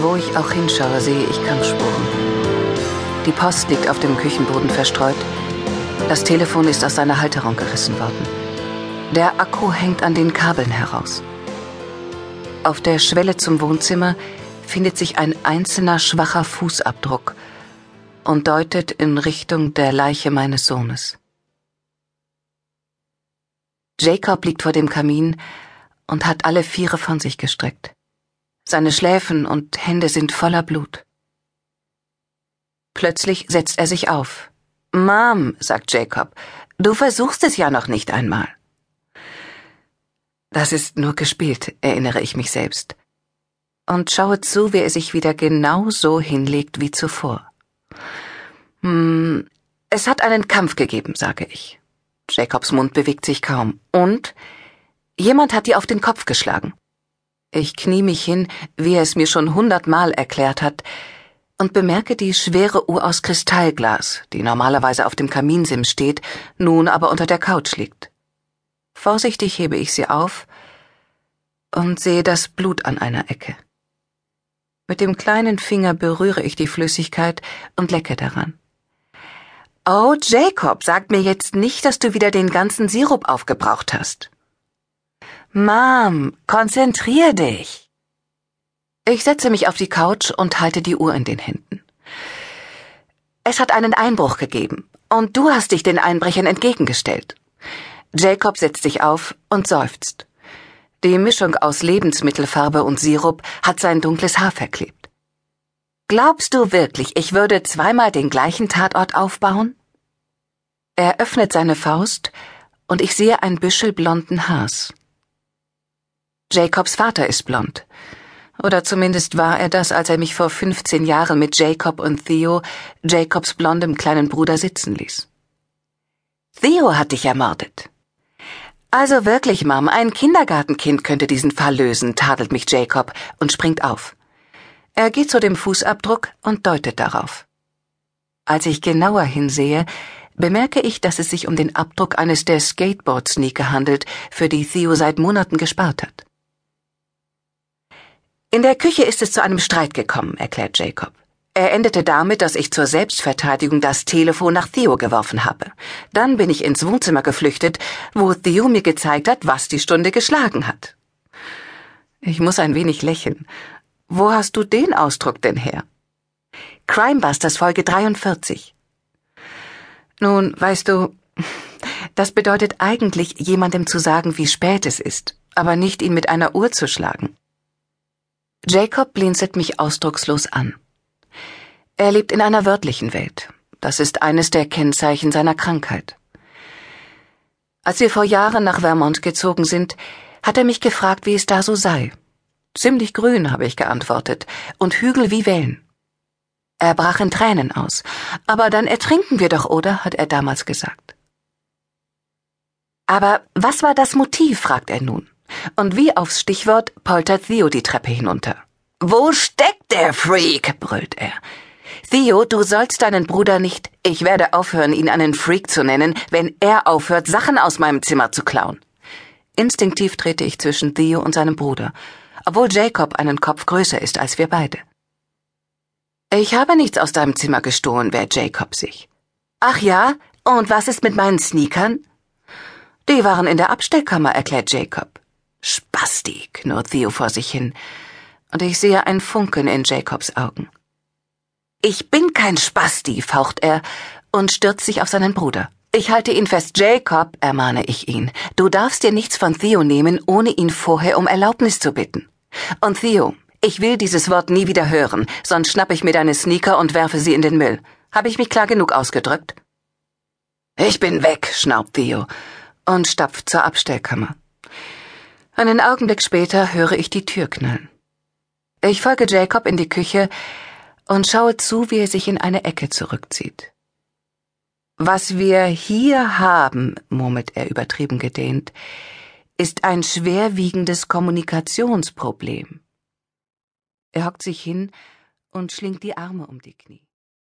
Wo ich auch hinschaue, sehe ich Kampfspuren. Die Post liegt auf dem Küchenboden verstreut. Das Telefon ist aus seiner Halterung gerissen worden. Der Akku hängt an den Kabeln heraus. Auf der Schwelle zum Wohnzimmer findet sich ein einzelner schwacher Fußabdruck und deutet in Richtung der Leiche meines Sohnes. Jacob liegt vor dem Kamin und hat alle Viere von sich gestreckt. Seine Schläfen und Hände sind voller Blut. Plötzlich setzt er sich auf. Mom, sagt Jacob, du versuchst es ja noch nicht einmal. Das ist nur gespielt, erinnere ich mich selbst. Und schaue zu, wie er sich wieder genau so hinlegt wie zuvor. Hm, es hat einen Kampf gegeben, sage ich. Jacobs Mund bewegt sich kaum. Und jemand hat dir auf den Kopf geschlagen. Ich knie mich hin, wie er es mir schon hundertmal erklärt hat, und bemerke die schwere Uhr aus Kristallglas, die normalerweise auf dem Kaminsims steht, nun aber unter der Couch liegt. Vorsichtig hebe ich sie auf und sehe das Blut an einer Ecke. Mit dem kleinen Finger berühre ich die Flüssigkeit und lecke daran. Oh, Jacob, sag mir jetzt nicht, dass du wieder den ganzen Sirup aufgebraucht hast. Mom, konzentrier dich. Ich setze mich auf die Couch und halte die Uhr in den Händen. Es hat einen Einbruch gegeben, und du hast dich den Einbrechern entgegengestellt. Jacob setzt sich auf und seufzt. Die Mischung aus Lebensmittelfarbe und Sirup hat sein dunkles Haar verklebt. Glaubst du wirklich, ich würde zweimal den gleichen Tatort aufbauen? Er öffnet seine Faust und ich sehe ein Büschel blonden Haars. Jacobs Vater ist blond. Oder zumindest war er das, als er mich vor 15 Jahren mit Jacob und Theo, Jacobs blondem kleinen Bruder, sitzen ließ. Theo hat dich ermordet. Also wirklich, Mom, ein Kindergartenkind könnte diesen Fall lösen, tadelt mich Jacob und springt auf. Er geht zu dem Fußabdruck und deutet darauf. Als ich genauer hinsehe, bemerke ich, dass es sich um den Abdruck eines der Skateboard-Sneaker handelt, für die Theo seit Monaten gespart hat. In der Küche ist es zu einem Streit gekommen, erklärt Jacob. Er endete damit, dass ich zur Selbstverteidigung das Telefon nach Theo geworfen habe. Dann bin ich ins Wohnzimmer geflüchtet, wo Theo mir gezeigt hat, was die Stunde geschlagen hat. Ich muss ein wenig lächeln. Wo hast du den Ausdruck denn her? Crimebusters Folge 43. Nun, weißt du, das bedeutet eigentlich, jemandem zu sagen, wie spät es ist, aber nicht ihn mit einer Uhr zu schlagen. Jacob blinzelt mich ausdruckslos an. Er lebt in einer wörtlichen Welt. Das ist eines der Kennzeichen seiner Krankheit. Als wir vor Jahren nach Vermont gezogen sind, hat er mich gefragt, wie es da so sei. Ziemlich grün, habe ich geantwortet, und Hügel wie Wellen. Er brach in Tränen aus. Aber dann ertrinken wir doch, oder? hat er damals gesagt. Aber was war das Motiv? fragt er nun. Und wie aufs Stichwort poltert Theo die Treppe hinunter. Wo steckt der Freak? brüllt er. Theo, du sollst deinen Bruder nicht. Ich werde aufhören, ihn einen Freak zu nennen, wenn er aufhört, Sachen aus meinem Zimmer zu klauen. Instinktiv trete ich zwischen Theo und seinem Bruder, obwohl Jacob einen Kopf größer ist als wir beide. Ich habe nichts aus deinem Zimmer gestohlen, wehrt Jacob sich. Ach ja? Und was ist mit meinen Sneakern? Die waren in der Abstellkammer, erklärt Jacob. Spasti, knurrt Theo vor sich hin, und ich sehe ein Funkeln in Jacobs Augen. Ich bin kein Spasti, faucht er und stürzt sich auf seinen Bruder. Ich halte ihn fest, Jacob, ermahne ich ihn. Du darfst dir nichts von Theo nehmen, ohne ihn vorher um Erlaubnis zu bitten. Und Theo, ich will dieses Wort nie wieder hören, sonst schnapp ich mir deine Sneaker und werfe sie in den Müll. Habe ich mich klar genug ausgedrückt? Ich bin weg, schnaubt Theo und stapft zur Abstellkammer. Einen Augenblick später höre ich die Tür knallen. Ich folge Jacob in die Küche und schaue zu, wie er sich in eine Ecke zurückzieht. Was wir hier haben, murmelt er übertrieben gedehnt, ist ein schwerwiegendes Kommunikationsproblem. Er hockt sich hin und schlingt die Arme um die Knie.